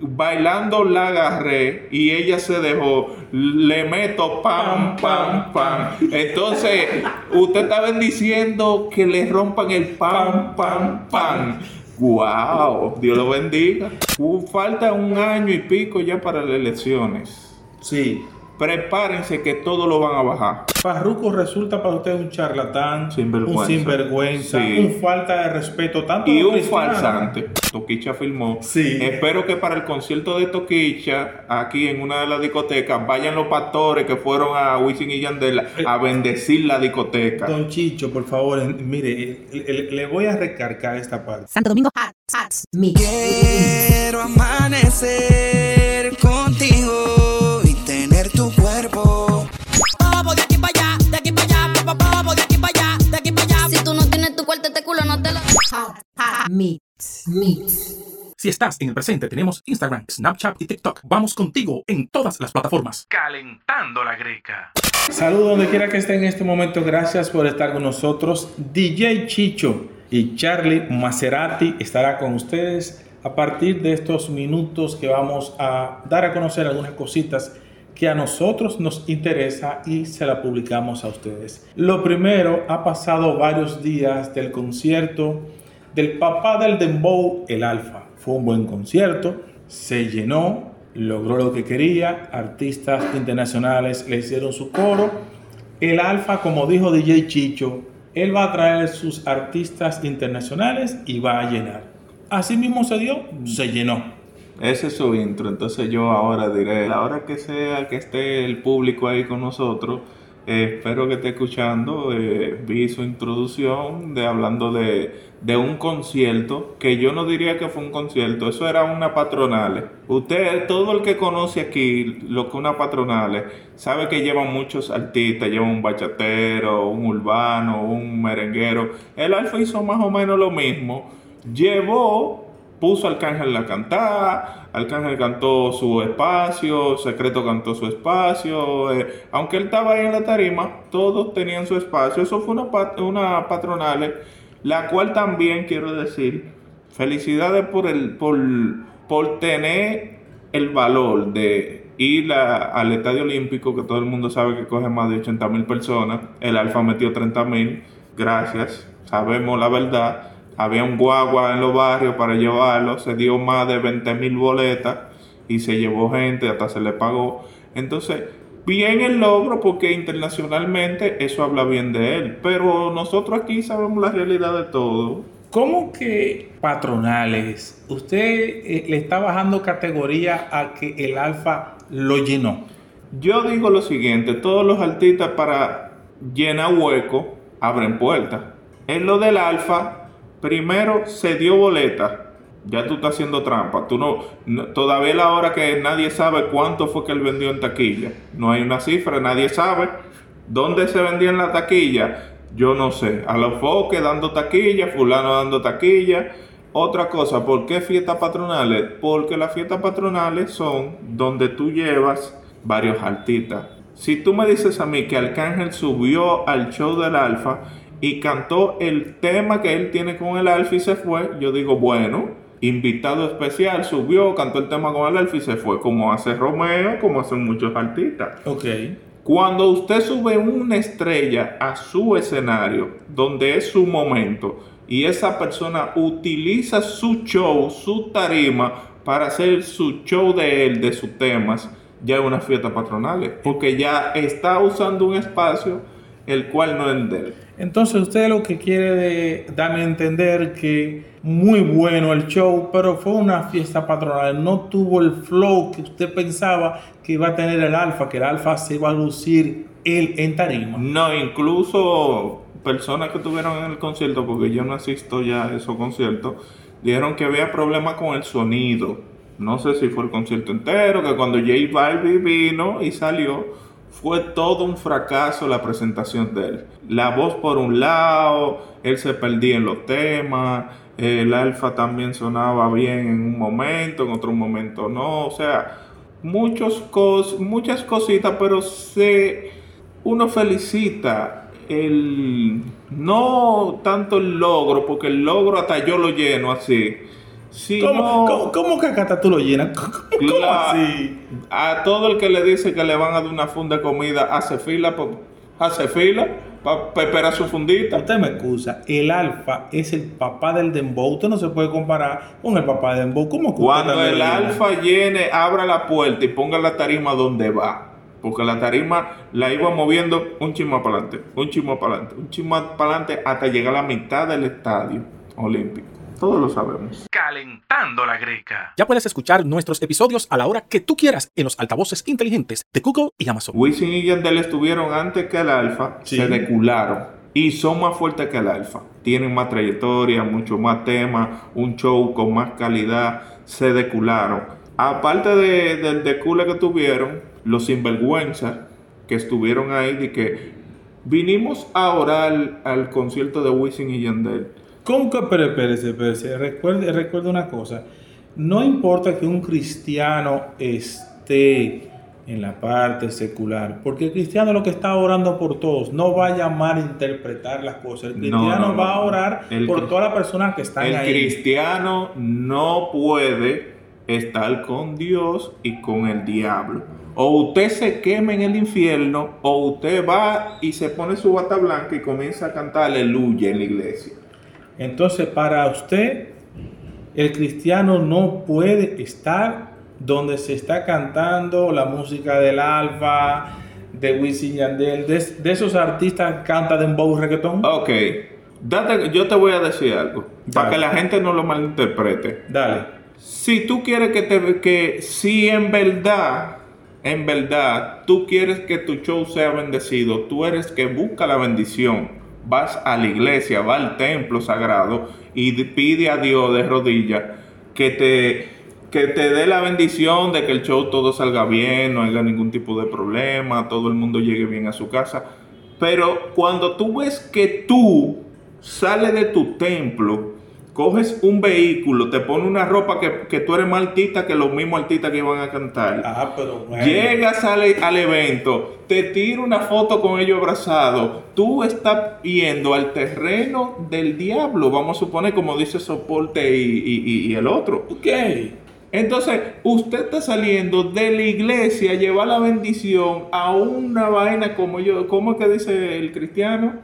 Bailando la agarré y ella se dejó. Le meto pam, pam, pam. Entonces, usted está bendiciendo que le rompan el pam, pam, pam. ¡Wow! Dios lo bendiga. Uh, falta un año y pico ya para las elecciones. Sí. Prepárense que todo lo van a bajar. Farruko resulta para usted un charlatán, Sinvergüenza. un sinvergüenza, Sí. un falta de respeto tanto Y un falsante. Toquicha filmó. Sí. Espero que para el concierto de Toquicha, aquí en una de las discotecas, vayan los pastores que fueron a Wisin y Yandel a bendecir la discoteca. Don Chicho, por favor, mire, le, le- le voy a recargar esta parte. Santo Domingo Hot Hats Mix. Quiero amanecer contigo cuarto, este culo no te lo. Hot Hot Mix. Mix. Si estás en el presente, tenemos Instagram, Snapchat y TikTok. Vamos contigo en todas las plataformas. Calentando la greca. Saludos donde quiera que esté en este momento. Gracias por estar con nosotros. DJ Chicho y Charlie Maserati estará con ustedes a partir de estos minutos que vamos a dar a conocer algunas cositas que a nosotros nos interesa y se la publicamos a ustedes. Lo primero, ha pasado varios días del concierto del papá del Dembow, el Alfa. Fue un buen concierto, se llenó, logró lo que quería, artistas internacionales le hicieron su coro. El Alfa, como dijo DJ Chicho, él va a traer sus artistas internacionales y va a llenar. Así mismo se dio, se llenó. Ese es su intro, entonces yo ahora diré, la hora que sea que esté el público ahí con nosotros, eh, espero que esté escuchando, eh, vi su introducción de hablando de, de un concierto, que yo no diría que fue un concierto, eso era una patronal. Usted, todo el que conoce aquí lo que una patronal, sabe que llevan muchos artistas, llevan un bachatero, un urbano, un merenguero. El Alfa hizo más o menos lo mismo, llevó puso Arcángel a cantar, Arcángel cantó su espacio, Secreto cantó su espacio, eh, aunque él estaba ahí en la tarima, todos tenían su espacio, eso fue una, una patronal, la cual también quiero decir, felicidades por, el, por, por tener el valor de ir a- al Estadio Olímpico, que todo el mundo sabe que coge más de 80 mil personas, el Alfa metió 30 mil, gracias, sabemos la verdad, había un guagua en los barrios para llevarlo, se dio más de 20 mil boletas y se llevó gente, hasta se le pagó. Entonces, bien el logro porque internacionalmente eso habla bien de él, pero nosotros aquí sabemos la realidad de todo. ¿Cómo que patronales? Usted eh, le está bajando categoría a que el Alfa lo llenó. Yo digo lo siguiente, todos los artistas para llenar hueco abren puertas. En lo del alfa, primero se dio boleta. Ya tú estás haciendo trampa. Tú no, todavía la hora que nadie sabe cuánto fue que él vendió en taquilla. No hay una cifra, nadie sabe dónde se vendía en la taquilla. Yo no sé. A los foques dando taquilla, fulano dando taquilla. Otra cosa, ¿por qué fiestas patronales? Porque las fiestas patronales son donde tú llevas varios artistas. Si tú me dices a mí que Arcángel subió al show del Alfa y cantó el tema que él tiene con el Alfa y se fue, yo digo, bueno, invitado especial, subió, cantó el tema con el Alfa y se fue, como hace Romeo, como hacen muchos artistas. Ok. Cuando usted sube una estrella a su escenario, donde es su momento, y esa persona utiliza su show, su tarima, para hacer su show de él, de sus temas, ya es una fiesta patronal, porque ya está usando un espacio el cual no es de él. Entonces usted lo que quiere darme a entender que muy bueno el show, pero fue una fiesta patronal, no tuvo el flow que usted pensaba que iba a tener el alfa, que el alfa se iba a lucir él en tarima. No, incluso personas que estuvieron en el concierto, porque yo no asisto ya a esos conciertos, dijeron que había problemas con el sonido. No sé si fue el concierto entero, que cuando J Balvin vino y salió, fue todo un fracaso la presentación de él. La voz por un lado, él se perdía en los temas, el alfa también sonaba bien en un momento, en otro momento no, o sea, muchas cositas, pero se, uno felicita el, no tanto el logro, porque el logro hasta yo lo lleno así, ¿Cómo, no- cómo, cómo que Cata tú lo llenas? ¿Cómo, así? A todo el que le dice que le van a dar una funda de comida, hace fila, hace fila para esperar su fundita. Usted me excusa, el alfa es el papá del dembow. Usted no se puede comparar con el papá del dembow. ¿Cómo que Cuando el alfa llene, abra la puerta y ponga la tarima donde va. Porque la tarima la iba moviendo un chismo para adelante, un chismo para adelante, un chismo para adelante hasta llegar a la mitad del estadio olímpico. Todos lo sabemos. Calentando la greca. Ya puedes escuchar nuestros episodios a la hora que tú quieras en los altavoces inteligentes de Google y Amazon. Wisin y Yandel estuvieron antes que el alfa, Sí. se decularon y son más fuertes que el alfa. Tienen más trayectoria, mucho más temas, un show con más calidad, se decularon. Aparte de- del decule que tuvieron, los sinvergüenzas que estuvieron ahí, de que vinimos a orar al concierto de Wisin y Yandel. ¿Cómo que? Pero espérese, espérese. Recuerde, recuerde una cosa. No importa que un cristiano esté en la parte secular, porque el cristiano lo que está orando por todos, no va a llamar a interpretar las cosas. El No, cristiano no, no, va a orar El por todas las personas que están El ahí. cristiano no puede estar con Dios y con el diablo. O usted se quema en el infierno, o usted va y se pone su bata blanca y comienza a cantar aleluya en la iglesia. Entonces, para usted, el cristiano no puede estar donde se está cantando la música del Alfa, de Wisin Yandel, de, de esos artistas que cantan dembow reggaetón. Ok, date- yo te voy a decir algo, para que la gente no lo malinterprete. Dale. Si tú quieres que te que si en verdad, en verdad, tú quieres que tu show sea bendecido, tú eres que busca la bendición. Vas a la iglesia, va al templo sagrado y de- pide a Dios de rodillas que te que te dé la bendición de que el show todo salga bien, no haya ningún tipo de problema, todo el mundo llegue bien a su casa. Pero cuando tú ves que tú sales de tu templo, coges un vehículo, te pones una ropa que, que tú eres más altita que los mismos artistas que iban a cantar. Ah, pero bueno. Llegas al, al evento, te tira una foto con ellos abrazados. Tú estás yendo al terreno del diablo, vamos a suponer, como dice Soporte y, y- y- y el otro. Ok. Entonces, usted está saliendo de la iglesia a llevar la bendición a una vaina como yo, ¿cómo es que dice el cristiano?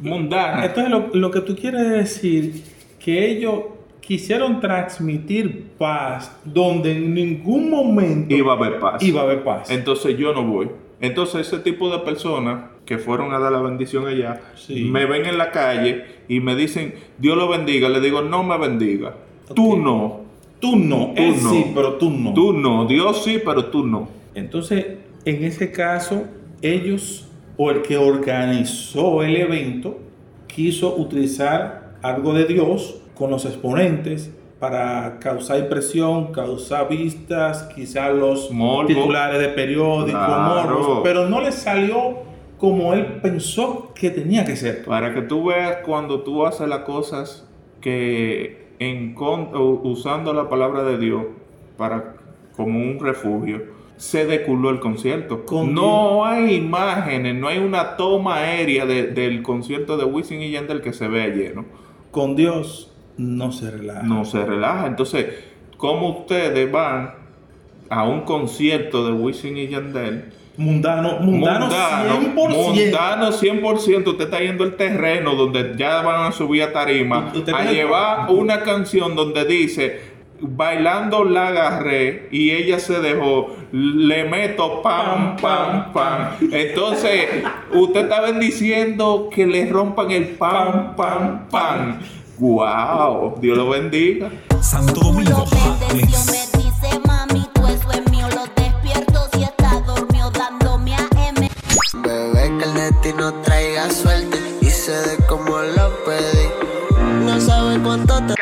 Mundana. Entonces, lo, lo que tú quieres decir que ellos quisieron transmitir paz donde en ningún momento Iba a haber paz. iba a haber paz. Entonces yo no voy. Entonces ese tipo de personas que fueron a dar la bendición allá, Sí. me ven en la calle y me dicen, Dios lo bendiga. Le digo, no me bendiga. Tú no. Tú no, Tú él no. sí, pero tú no. Tú no. Dios sí, pero tú no. Entonces, en ese caso, ellos o el que organizó el evento quiso utilizar algo de Dios con los exponentes para causar impresión, causar vistas, quizás los Morbo. titulares de periódicos, Claro. pero no le salió como él pensó que tenía que ser. Para que tú veas cuando tú haces las cosas que en con- u- usando la palabra de Dios para como un refugio, se deculó el concierto. Con no hay imágenes, no hay una toma aérea de- del concierto de Wisin y Yandel que se vea lleno. Con Dios no se relaja. No se relaja. Entonces, ¿cómo ustedes van a un concierto de Wisin y Yandel? Mundano, mundano, 100%. Mundano 100%. Usted está yendo al terreno donde ya van a subir a tarima a llevar una canción donde dice bailando la agarré y ella se dejó, le meto pam, pam, pam. Entonces, usted está bendiciendo que le rompan el pam, pam, pam. Wow, Dios lo bendiga. Santo Domingo no traiga suerte y se dé como lo pedí. No sabe cuánto te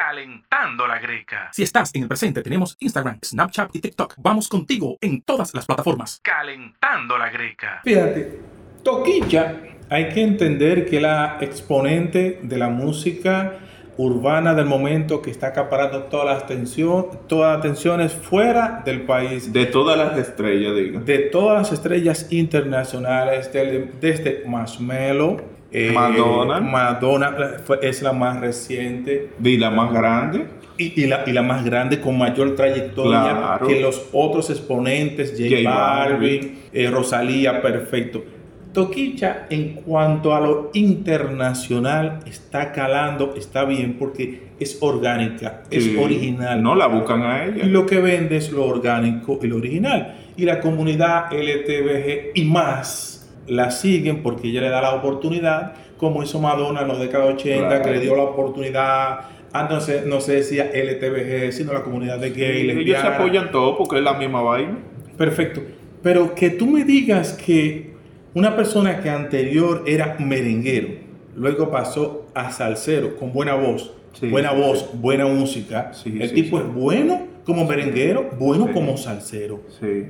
la. Si estás en el presente, tenemos Instagram, Snapchat y TikTok. Vamos contigo en todas las plataformas. Calentando la greca. Fíjate, Toquilla, hay que entender que la exponente de la música urbana del momento que está acaparando todas las atención, todas las atenciones fuera del país, De todas las estrellas, diga. de todas las estrellas internacionales, del- desde Marshmello, eh, Madonna. Madonna es la más reciente, De la más grande. Y, y la, y la más grande, con mayor trayectoria Claro. que los otros exponentes, J, J Balvin, eh, Rosalía, perfecto. Toquicha, en cuanto a lo internacional, está calando, está bien, porque es orgánica, es Sí. original. No la buscan a ella. Y lo que vende es lo orgánico y lo original. Y la comunidad LTBG y más la siguen porque ella le da la oportunidad, como hizo Madonna en los décadas 80, Claro. que le dio la oportunidad. Antes no se, no se decía LTBG, sino la comunidad de gay, Ellos se apoyan todo porque es la misma vaina. Perfecto. Pero que tú me digas que una persona que anterior era merenguero, luego pasó a salsero con buena voz, Sí, buena sí, voz, sí. buena música. Sí, el tipo es bueno como merenguero, bueno como salsero.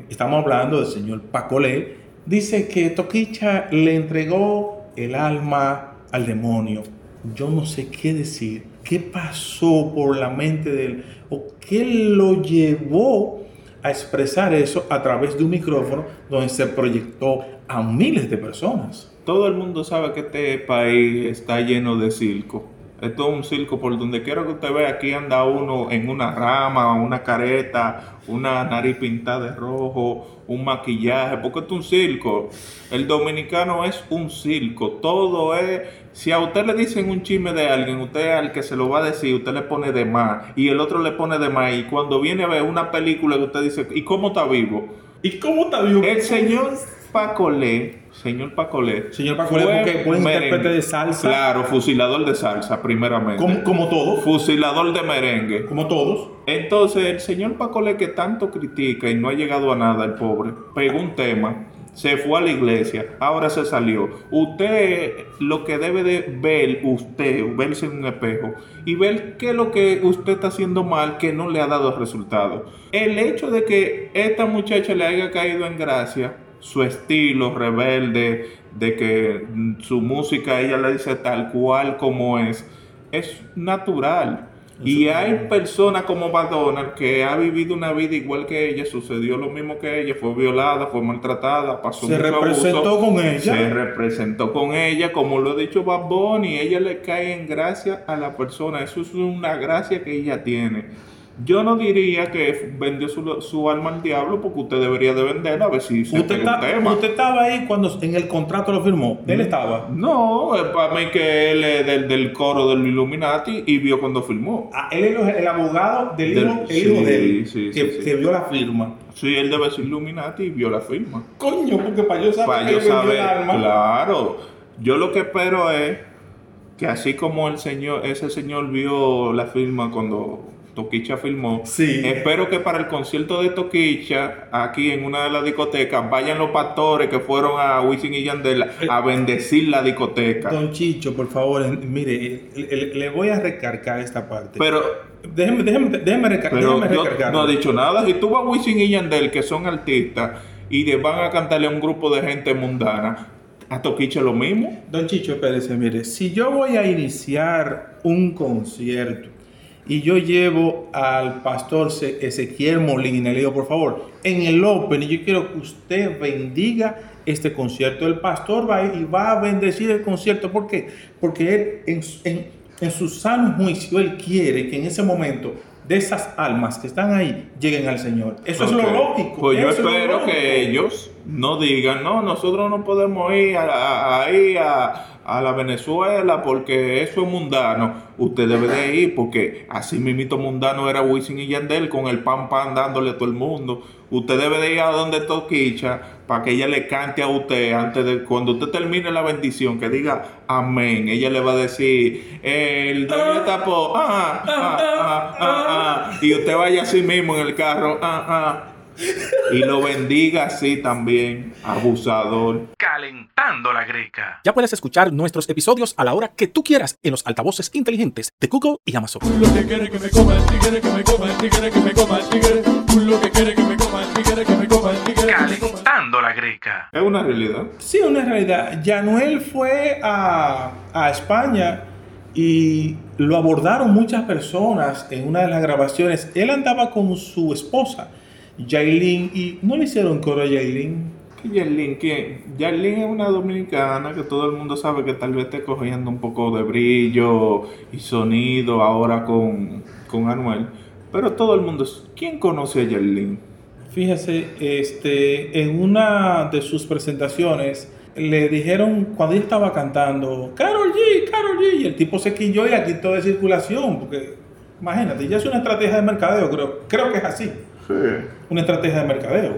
Estamos hablando del señor Pacolé. Dice que Toquicha le entregó el alma al demonio. Yo no sé qué decir. ¿Qué pasó por la mente de él? ¿O qué lo llevó a expresar eso a través de un micrófono donde se proyectó a miles de personas? Todo el mundo sabe que este país está lleno de circo. Esto es un circo por donde quiera que usted vea. Aquí anda uno en una rama, una careta, una nariz pintada de rojo, un maquillaje, porque esto es un circo. El dominicano es un circo. Todo es. Si a usted le dicen un chisme de alguien, usted al que se lo va a decir, usted le pone de más y el otro le pone de más. Y cuando viene a ver una película que usted dice, ¿y cómo está vivo? ¿Y cómo está vivo? El señor Pacolé, señor Pacolé. Señor Pacolé, fue porque merengue. intérprete de salsa. Claro, fusilador de salsa, primeramente. Como, como todos. Fusilador de merengue. Como todos. Entonces, el señor Pacolé que tanto critica y no ha llegado a nada, el pobre, pegó un tema, se fue a la iglesia, ahora se salió. Usted lo que debe de ver, usted, verse en un espejo y ver qué es lo que usted está haciendo mal que no le ha dado resultado. El hecho de que esta muchacha le haya caído en gracia, su estilo rebelde, de que su música ella le dice tal cual como es, es natural. Y hay personas como Madonna que ha vivido una vida igual que ella, sucedió lo mismo que ella, fue violada, fue maltratada, pasó Se mucho representó abuso, con ella. Se representó con ella, como lo ha dicho Bad Bunny, ella le cae en gracia a la persona, eso es una gracia que ella tiene. Yo no diría que vendió su, su alma al diablo porque usted debería de venderla a ver si se Usted, un tema. usted estaba ahí cuando en el contrato lo firmó. Él estaba. No, es para mí que él es del, del coro del Illuminati y vio cuando filmó. Ah, él es el abogado del Del- hijo, el hijo sí, de él, sí, que, sí, sí. que vio la firma. Sí, él debe ser Illuminati y vio la firma. Coño, porque para yo saber Para que yo saber, el alma. claro. Yo lo que espero es que así como el señor, ese señor vio la firma cuando Toquicha filmó, Sí. espero que para el concierto de Toquicha, aquí en una de las discotecas, vayan los pastores que fueron a Wisin y Yandel a bendecir la discoteca. Don Chicho, por favor, en- mire, le, le- voy a recargar esta parte. Pero déjeme, déjeme, déjeme, recar- Pero déjeme recargar. no ha dicho nada. Si tú vas a Wisin y Yandel, que son artistas, y van a cantarle a un grupo de gente mundana, a Toquicha lo mismo. Don Chicho Pérez, mire, si yo voy a iniciar un concierto y yo llevo al pastor Ezequiel Molina, le digo, por favor, en el Open, y yo quiero que usted bendiga este concierto. El pastor va a ir y va a bendecir el concierto. ¿Por qué? Porque él, en, su- en- en su sano juicio, él quiere que en ese momento de esas almas que están ahí lleguen al Señor. Eso es lo lógico. Pues yo espero que ellos no digan, no, nosotros no podemos ir a, a- ahí a, a la Venezuela porque eso es mundano. Usted debe de ir porque así mismito mundano era Wisin y Yandel con el pan pan dándole a todo el mundo. Usted debe de ir a donde Toquicha para que ella le cante a usted antes de cuando usted termine la bendición que diga amén. Ella le va a decir el dueño tapó ah, ah, ah, ah, ah", y usted vaya así mismo en el carro ah, ah, y lo bendiga así también, abusador. Calentando la greca. Ya puedes escuchar nuestros episodios a la hora que tú quieras en los altavoces inteligentes de Google y Amazon. Lo que quiere que me coma el tigre, que me coma el tigre, que me coma el tigre. Lo que quiere que me coma el tigre, que me coma el tigre. que me coma el- Calentando la greca. Es una realidad. Sí, una realidad. Yanuel fue a, a España y lo abordaron muchas personas en una de las grabaciones. Él andaba con su esposa, Yailin, y no le hicieron coro a Yailin. ¿Qué Yarlin? ¿Quién? Yarlin es una dominicana que todo el mundo sabe que tal vez esté cogiendo un poco de brillo y sonido ahora con, con Anuel, pero todo el mundo, ¿quién conoce a Yerlin? Fíjese, este, en una de sus presentaciones le dijeron cuando ella estaba cantando Carol G, Carol G, y el tipo se quilló y la quitó de circulación, porque imagínate, ya es una estrategia de mercadeo, creo, creo que es así, Sí. Una estrategia de mercadeo,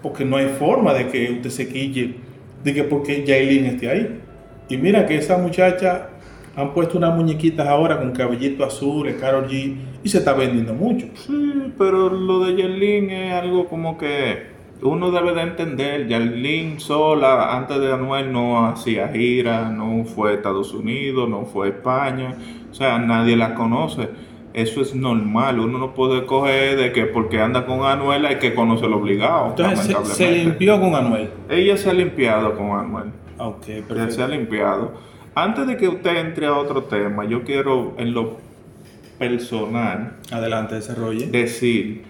porque no hay forma de que usted se quille de que porque Yailin esté ahí. Y mira que esa muchacha han puesto unas muñequitas ahora con cabellito azul, de Carol G, y se está vendiendo mucho. Sí, pero lo de Yerlin es algo como que uno debe de entender. Yerlin sola, antes de Anuel, no hacía gira, no fue a Estados Unidos, no fue a España. O sea, nadie la conoce. Eso es normal. Uno no puede coger de que porque anda con Anuel hay que conocerlo obligado. Entonces se, limpió con Anuel. Ella se ha limpiado con Anuel. Ok, perfecto. se ha limpiado. Antes de que usted entre a otro tema, yo quiero en lo personal Adelante, desarrolle. decir,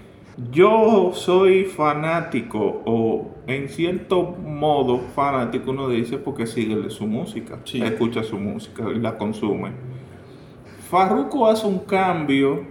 yo soy fanático o en cierto modo fanático uno dice porque sigue su música, Sí. escucha su música y la consume. Farruko hace un cambio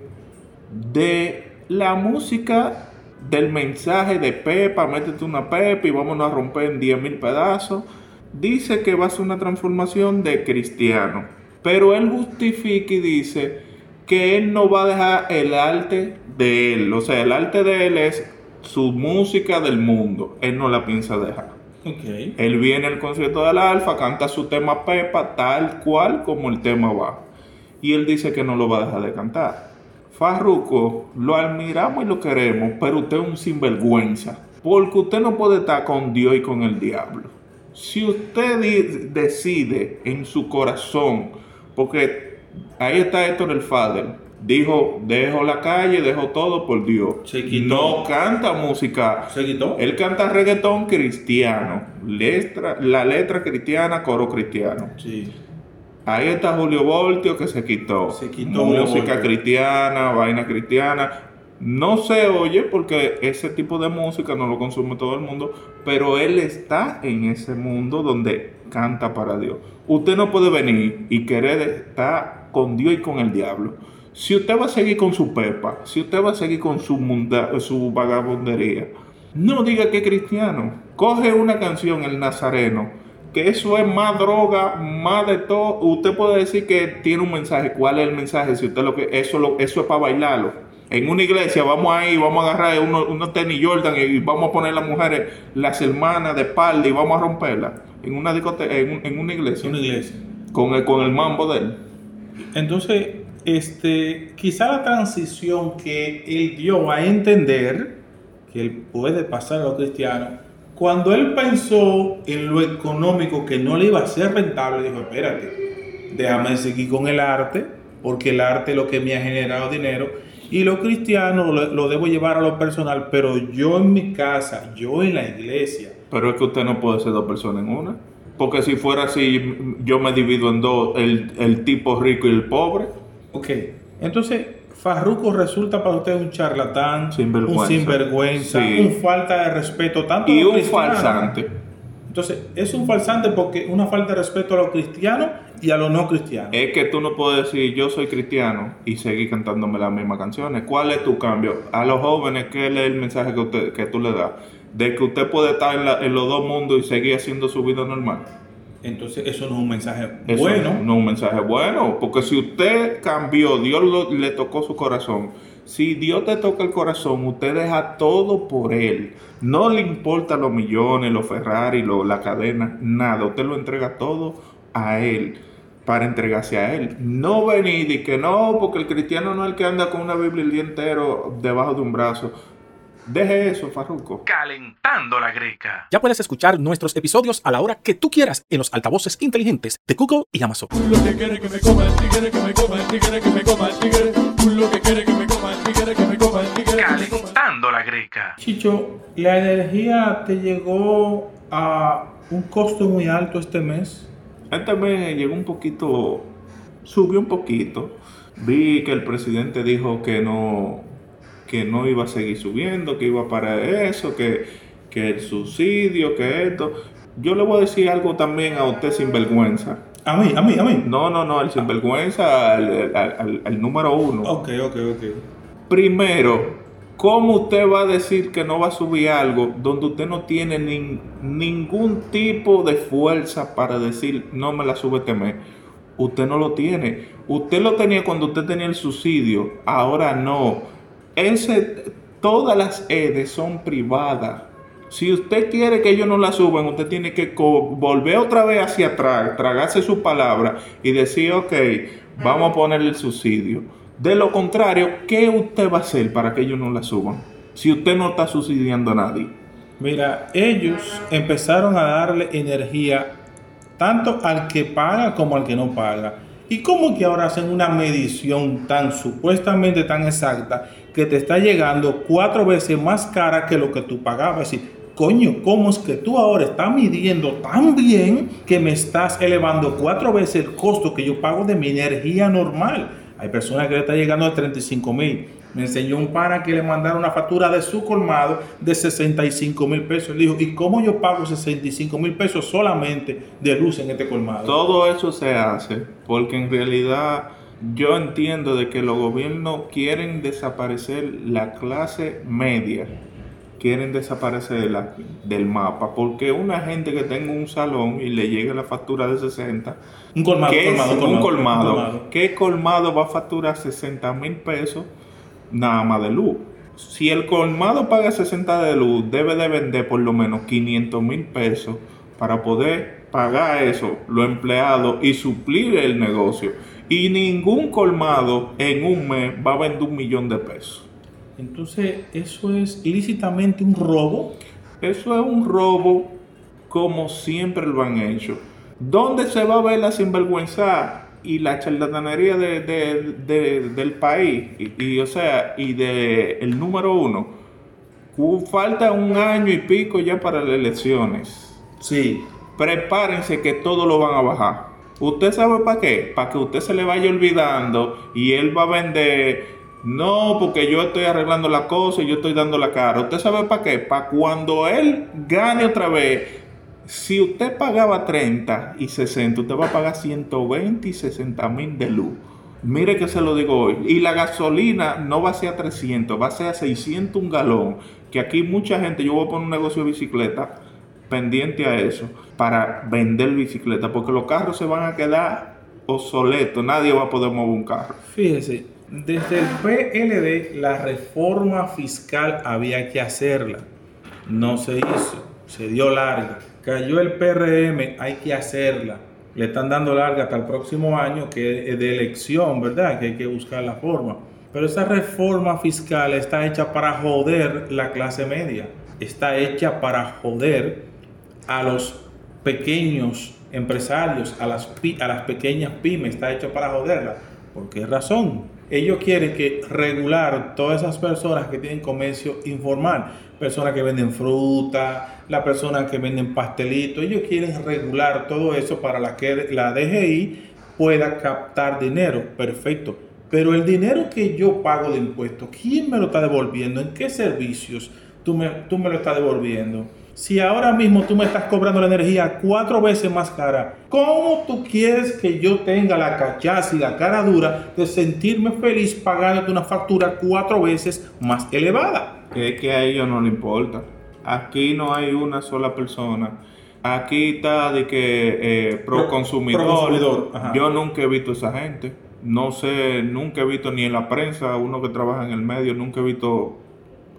de la música del mensaje de Pepa, métete una Pepa y vámonos a romper en 10 mil pedazos. Dice que va a ser una transformación de cristiano, pero él justifica y dice que él no va a dejar el arte de él, o sea, el arte de él es su música del mundo, él no la piensa dejar. Ok. Él viene al concierto del Alfa, canta su tema Pepa tal cual como el tema va. Y él dice que no lo va a dejar de cantar. Farruko, lo admiramos y lo queremos, pero usted es un sinvergüenza. Porque usted no puede estar con Dios y con el diablo. Si usted decide en su corazón, porque ahí está Héctor el Fader, dijo, dejo la calle, dejo todo por Dios. Se quitó. No canta música ¿Se quitó? él canta reggaetón cristiano, letra, la letra cristiana, coro cristiano. Sí. Ahí está Julio Voltio que se quitó. Se quitó Música cristiana, vaina cristiana. No se oye porque ese tipo de música no lo consume todo el mundo, pero él está en ese mundo donde canta para Dios. Usted no puede venir y querer estar con Dios y con el diablo. Si usted va a seguir con su pepa, si usted va a seguir con su, munda- su vagabundería, no diga que es cristiano. Coge una canción, El Nazareno, que eso es más droga, más de todo. Usted puede decir que tiene un mensaje. ¿Cuál es el mensaje? Si usted lo que eso, lo, eso es para bailarlo. En una iglesia vamos ahí, vamos a agarrar unos, unos tenis Jordan y vamos a poner las mujeres, las hermanas de espalda y vamos a romperlas. En una discoteca, en, en una iglesia. Una iglesia. Con el, con el mambo de él. Entonces, este, quizá la transición que él dio a entender que él puede pasar a lo cristiano, cuando él pensó en lo económico que no le iba a ser rentable, dijo, espérate, déjame seguir con el arte, porque el arte es lo que me ha generado dinero, y lo cristiano lo, lo debo llevar a lo personal, pero yo en mi casa, yo en la iglesia, Pero es que usted no puede ser dos personas en una. Porque si fuera así, yo me divido en dos, el, el tipo rico y el pobre. Ok, entonces Farruko resulta para usted un charlatán, Sinvergüenza. un sinvergüenza, Sí. un falta de respeto tanto a Y los un falsante. Entonces, es un falsante porque una falta de respeto a los cristianos y a los no cristianos. Es que tú no puedes decir yo soy cristiano y seguir cantándome las mismas canciones. ¿Cuál es tu cambio? A los jóvenes, ¿qué es el mensaje que, usted, que tú le das? De que usted puede estar en, la- en los dos mundos y seguir haciendo su vida normal. Entonces, eso no es un mensaje Eso bueno. no es un mensaje bueno, porque si usted cambió, Dios lo- le tocó su corazón. Si Dios te toca el corazón, usted deja todo por Él. No le importa los millones, los Ferrari, lo- la cadena, nada. Usted lo entrega todo a Él para entregarse a Él. No venir y que no, porque el cristiano no es el que anda con una Biblia el día entero debajo de un brazo. Deje eso, Farruco. Calentando la greca. Ya puedes escuchar nuestros episodios a la hora que tú quieras en los altavoces inteligentes de Google y Amazon. Lo que quiere que me coma el tigre, que me coma el tigre, que me coma el tigre. Lo que quiere que me coma el tigre, que me coma el tigre. Calentando la greca. Chicho, ¿la energía te llegó a un costo muy alto este mes? Este mes llegó un poquito, subió un poquito. Vi que el presidente dijo que no, que no iba a seguir subiendo, que iba para eso, que, que el subsidio, que esto. Yo le voy a decir algo también a usted sin vergüenza. A mí, a mí, a mí. No, no, no, el sinvergüenza, al, al- al- al número uno. Ok, ok, ok. Primero, ¿cómo usted va a decir que no va a subir algo donde usted no tiene nin- ningún tipo de fuerza para decir no me la sube este mes? Usted no lo tiene. Usted lo tenía cuando usted tenía el subsidio, ahora no. Ese, todas las EDES son privadas. Si usted quiere que ellos no la suban, usted tiene que volver otra vez hacia atrás, tragarse su palabra y decir, ok, vamos a ponerle el subsidio. De lo contrario, ¿qué usted va a hacer para que ellos no la suban? Si usted no está subsidiando a nadie. Mira, ellos empezaron a darle energía tanto al que paga como al que no paga. ¿Y cómo que ahora hacen una medición tan supuestamente tan exacta que te está llegando cuatro veces más cara que lo que tú pagabas? Decir, coño, ¿cómo es que tú ahora estás midiendo tan bien que me estás elevando cuatro veces el costo que yo pago de mi energía normal? Hay personas que le está llegando a 35 mil. Me enseñó un pana que le mandaron una factura de su colmado de 65 mil pesos. Él dijo, ¿y cómo yo pago 65 mil pesos solamente de luz en este colmado? Todo eso se hace porque en realidad yo entiendo de que los gobiernos quieren desaparecer la clase media, quieren desaparecerla del mapa, porque una gente que tenga un salón y le llegue la factura de 60, Un colmado, ¿qué un colmado? un colmado. ¿Qué colmado va a facturar 60 mil pesos nada más de luz? Si el colmado paga 60 de luz, debe de vender por lo menos 500 mil pesos para poder pagar eso, los empleados y suplir el negocio. Y ningún colmado en un mes va a vender un millón de pesos. Entonces, ¿eso es ilícitamente un robo? Eso es un robo como siempre lo han hecho. ¿Dónde se va a ver la sinvergüenza y la charlatanería de- de- de- del país? Y, y, o sea, y de el número uno. Falta un año y pico ya para las elecciones. Sí. Prepárense que todo lo van a bajar. ¿Usted sabe para qué? Para que usted se le vaya olvidando y él va a vender. No, porque yo estoy arreglando la cosa y yo estoy dando la cara. ¿Usted sabe para qué? Para cuando él gane otra vez. Si usted pagaba 30 y 60, usted va a pagar 120 y 60 mil de luz. Mire que se lo digo hoy. Y la gasolina no va a ser a 300, va a ser a 600 un galón. Que aquí mucha gente, yo voy a poner un negocio de bicicleta pendiente a eso para vender bicicleta. Porque los carros se van a quedar obsoletos. Nadie va a poder mover un carro. Fíjese, desde el PLD la reforma fiscal había que hacerla. No se hizo, se dio larga. Cayó el PRM, hay que hacerla. Le están dando larga hasta el próximo año, que es de elección, ¿verdad? Que hay que buscar la forma. Pero esa reforma fiscal está hecha para joder la clase media. Está hecha para joder a los pequeños empresarios, a las, a las pequeñas pymes, está hecho para joderlas. ¿Por qué razón? Ellos quieren que regular todas esas personas que tienen comercio informal, personas que venden fruta, las personas que venden pastelitos, ellos quieren regular todo eso para que la DGI pueda captar dinero, perfecto. Pero el dinero que yo pago de impuestos, ¿quién me lo está devolviendo? ¿En qué servicios tú me, tú me lo estás devolviendo? Si ahora mismo tú me estás cobrando la energía cuatro veces más cara, ¿cómo tú quieres que yo tenga la cachaza y la cara dura de sentirme feliz pagándote una factura cuatro veces más elevada? Es que a ellos no les importa. Aquí no hay una sola persona. Aquí está de que eh, pro Pro- consumidor. pro consumidor. Yo nunca he visto esa gente. No sé, nunca he visto ni en la prensa, uno que trabaja en el medio, nunca he visto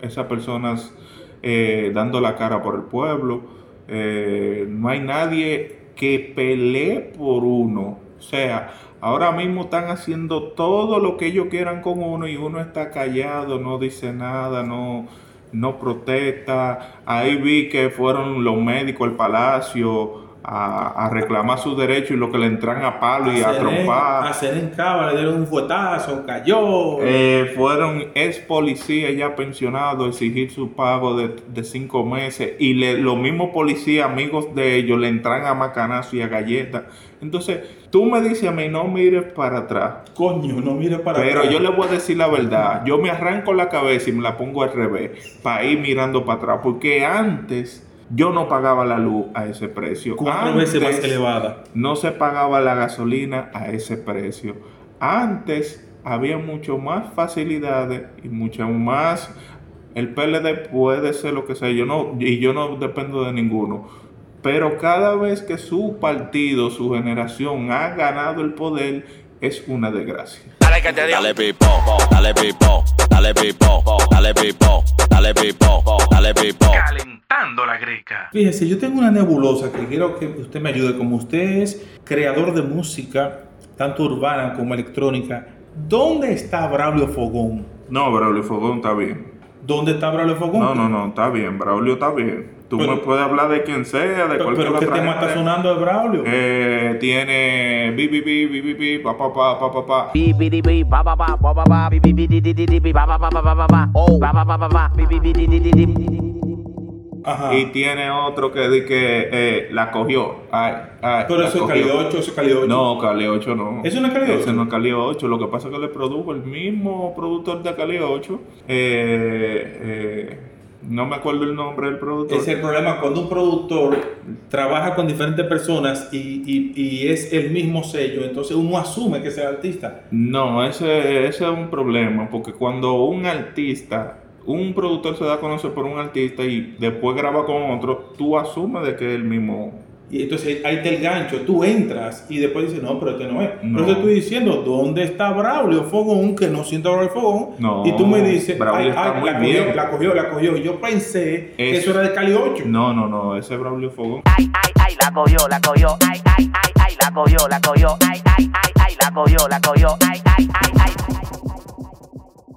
esas personas eh, dando la cara por el pueblo. Eh, no hay nadie que pelee por uno. O sea, ahora mismo están haciendo todo lo que ellos quieran con uno y uno está callado, no dice nada, no, no protesta. Ahí vi que fueron los médicos al palacio a, a reclamar sus derechos y lo que le entran a palo y a Seren- trompar. A Seren Cava le dieron un fuetazo, cayó. Eh, fueron ex policías ya pensionados a exigir su pago de, de cinco meses y le- los mismos policías, amigos de ellos, le entran a macanazo y a galletas. Entonces, tú me dices a mí, no mires para atrás. Coño, no mire para Pero atrás. yo le voy a decir la verdad. Yo me arranco la cabeza y me la pongo al revés para ir mirando para atrás. Porque antes yo no pagaba la luz a ese precio. Cuatro veces más Antes elevada. No se pagaba la gasolina a ese precio. Antes había mucho más facilidades y mucho más. El PLD puede ser lo que sea, yo no, y yo no dependo de ninguno. Pero cada vez que su partido, su generación ha ganado el poder, es una desgracia. Dale pipo, dale pipo, dale pipo, dale pipo, dale pipo, dale pipo. Calentando la greca. Fíjese, yo tengo una nebulosa que quiero que usted me ayude. Como usted es creador de música, tanto urbana como electrónica, ¿dónde está Braulio Fogón? No, Braulio Fogón está bien. ¿Dónde está Braulio Fogón? No, no, no, está bien. Braulio está bien. Tú Pero- me puedes hablar de quien sea, de Pero, cualquier pero ¿qué otra tema gente. está sonando de Braulio? Eh, tiene bi, bi, bi, bi, bi, bi, pa, pa, pa, pa, pa, pa. Ajá. Y tiene otro que di que eh, la cogió. Ay, ay, Pero la eso es. Cali 8, eso es Cali 8. No, Cali 8 no. ¿Eso no es Cali 8? Ese no es Cali 8. Lo que pasa es que le produjo el mismo productor de Cali 8. Eh, eh, no me acuerdo el nombre del productor. Es el problema cuando un productor trabaja con diferentes personas y, y- y es el mismo sello, entonces uno asume que es el artista. No, ese, ese es un problema, porque cuando un artista, un productor se da a conocer por un artista y después graba con otro, tú asumes de que es el mismo. Y entonces ahí está el gancho, tú entras y después dices, no, pero este no es. No. Pero te estoy diciendo, ¿dónde está Braulio Fogón? Que no siento Braulio Fogón. No, y tú me dices, Braulio ay, está ay, muy la bien. cogió, la cogió, la cogió. Y yo pensé que Es- eso era de Cali 8. No, no, no, ese es Braulio Fogón. Ay, ay, ay, la cogió, la cogió. Ay, ay, ay, ay, la cogió, la cogió. Ay, ay, ay, ay, la cogió, la cogió. Ay, ay, ay, ay.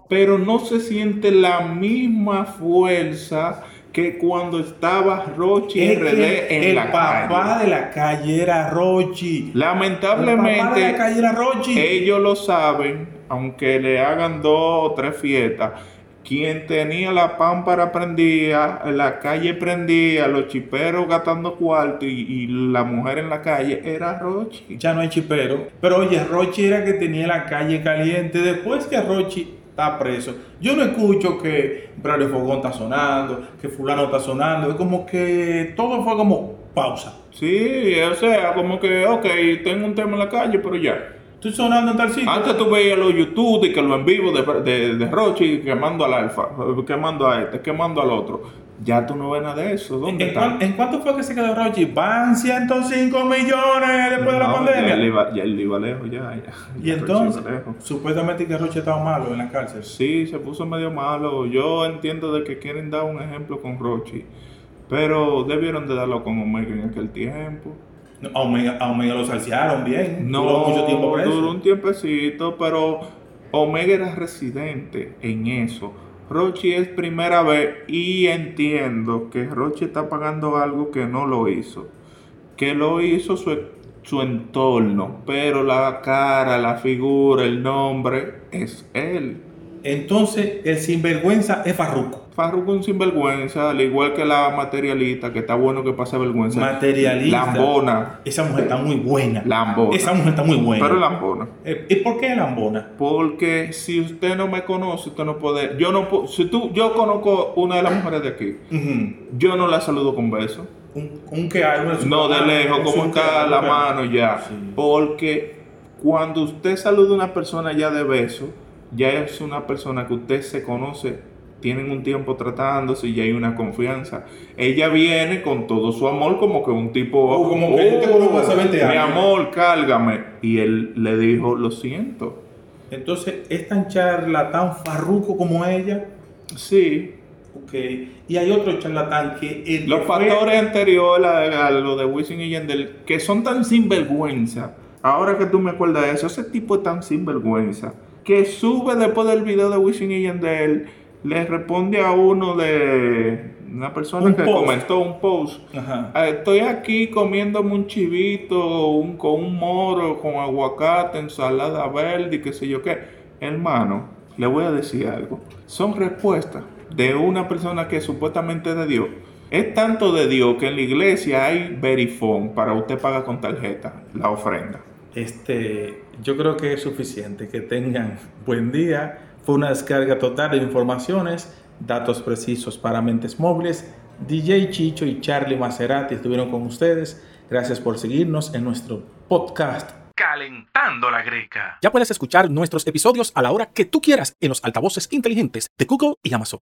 Pero no se siente la misma fuerza que cuando estaba Rochi Es RD en el la papá calle. de la calle era Rochi. El papá de la Lamentablemente, calle era Rochi. ellos lo saben, aunque le hagan dos o tres fiestas. Quien tenía la pámpara prendida, la calle prendía, los chiperos gastando cuarto y, y la mujer en la calle era Rochi. ya no hay chipero. Pero oye, Rochi era que tenía la calle caliente. Después que Rochi está preso, yo no escucho que Braulio Fogón está sonando, que fulano está sonando. Es como que todo fue como pausa. Sí, o sea, como que, ok, tengo un tema en la calle, pero ya. Estoy sonando en tal sitio. Antes tú veías los YouTube y que los en vivo de, de, de Rochi quemando al alfa, quemando a este, quemando al otro. Ya tú no ves nada de eso. ¿Dónde ¿En, está? en cuánto fue que se quedó Rochi? Van 105 millones después de la pandemia. Ya él, iba, ya él iba lejos, ya. ya. Y Ya entonces, supuestamente que Rochi estaba malo en la cárcel. Sí, se puso medio malo. Yo entiendo de que quieren dar un ejemplo con Rochi. Pero debieron de darlo con Omega en aquel tiempo. No, A Omega, a Omega lo salsearon bien. No, Duró mucho tiempo preso. duró un tiempecito, pero Omega era residente en eso. Rochi es primera vez y entiendo que Rochi está pagando algo que no lo hizo. Que lo hizo su, su entorno, pero la cara, la figura, el nombre es él. Entonces, el sinvergüenza es Farruko. Farruko un sinvergüenza, al igual que la materialista, que está bueno que pase vergüenza. Materialista. Lambona. Esa mujer está muy buena. Lambona. Esa mujer está muy buena. Pero lambona. Eh, ¿Y por qué lambona? Porque si usted no me conoce, usted no puede. Yo no puedo. Si tú, yo conozco una de las mujeres de aquí. Yo no la saludo con besos. Un, un que hay. una- No de lejos, como está la mano ya. Sí. Porque cuando usted saluda a una persona ya de beso, ya es una persona que usted se conoce, tienen un tiempo tratándose y ya hay una confianza. Ella viene con todo su amor, como que un tipo, Oh, como que yo te conozco hace 20 mi años". amor, cálgame. Y él le dijo, lo siento. Entonces, ¿es tan charlatán Farruko como ella? Sí, Ok. Y hay otro charlatán que... Los que fue- factores anteriores a, a lo de Wisin y Yandel, que son tan sinvergüenza, ahora que tú me acuerdas de eso, ese tipo es tan sinvergüenza, que sube después del video de Wisin y Yandel, le responde a uno de una persona Un que post. comentó un post. Ajá. "Ah, Estoy aquí comiéndome un chivito un- con un moro, con aguacate, ensalada verde y qué sé yo qué. Hermano, le voy a decir algo. Son respuestas de una persona que supuestamente es de Dios. Es tanto de Dios que en la iglesia hay verifón para usted pagar con tarjeta la ofrenda. Este, yo creo que es suficiente. Que tengan buen día. Fue una descarga total de informaciones, datos precisos para mentes móviles. DJ Chicho y Charlie Maserati estuvieron con ustedes. Gracias por seguirnos en nuestro podcast. Calentando la Greca. Ya puedes escuchar nuestros episodios a la hora que tú quieras en los altavoces inteligentes de Google y Amazon.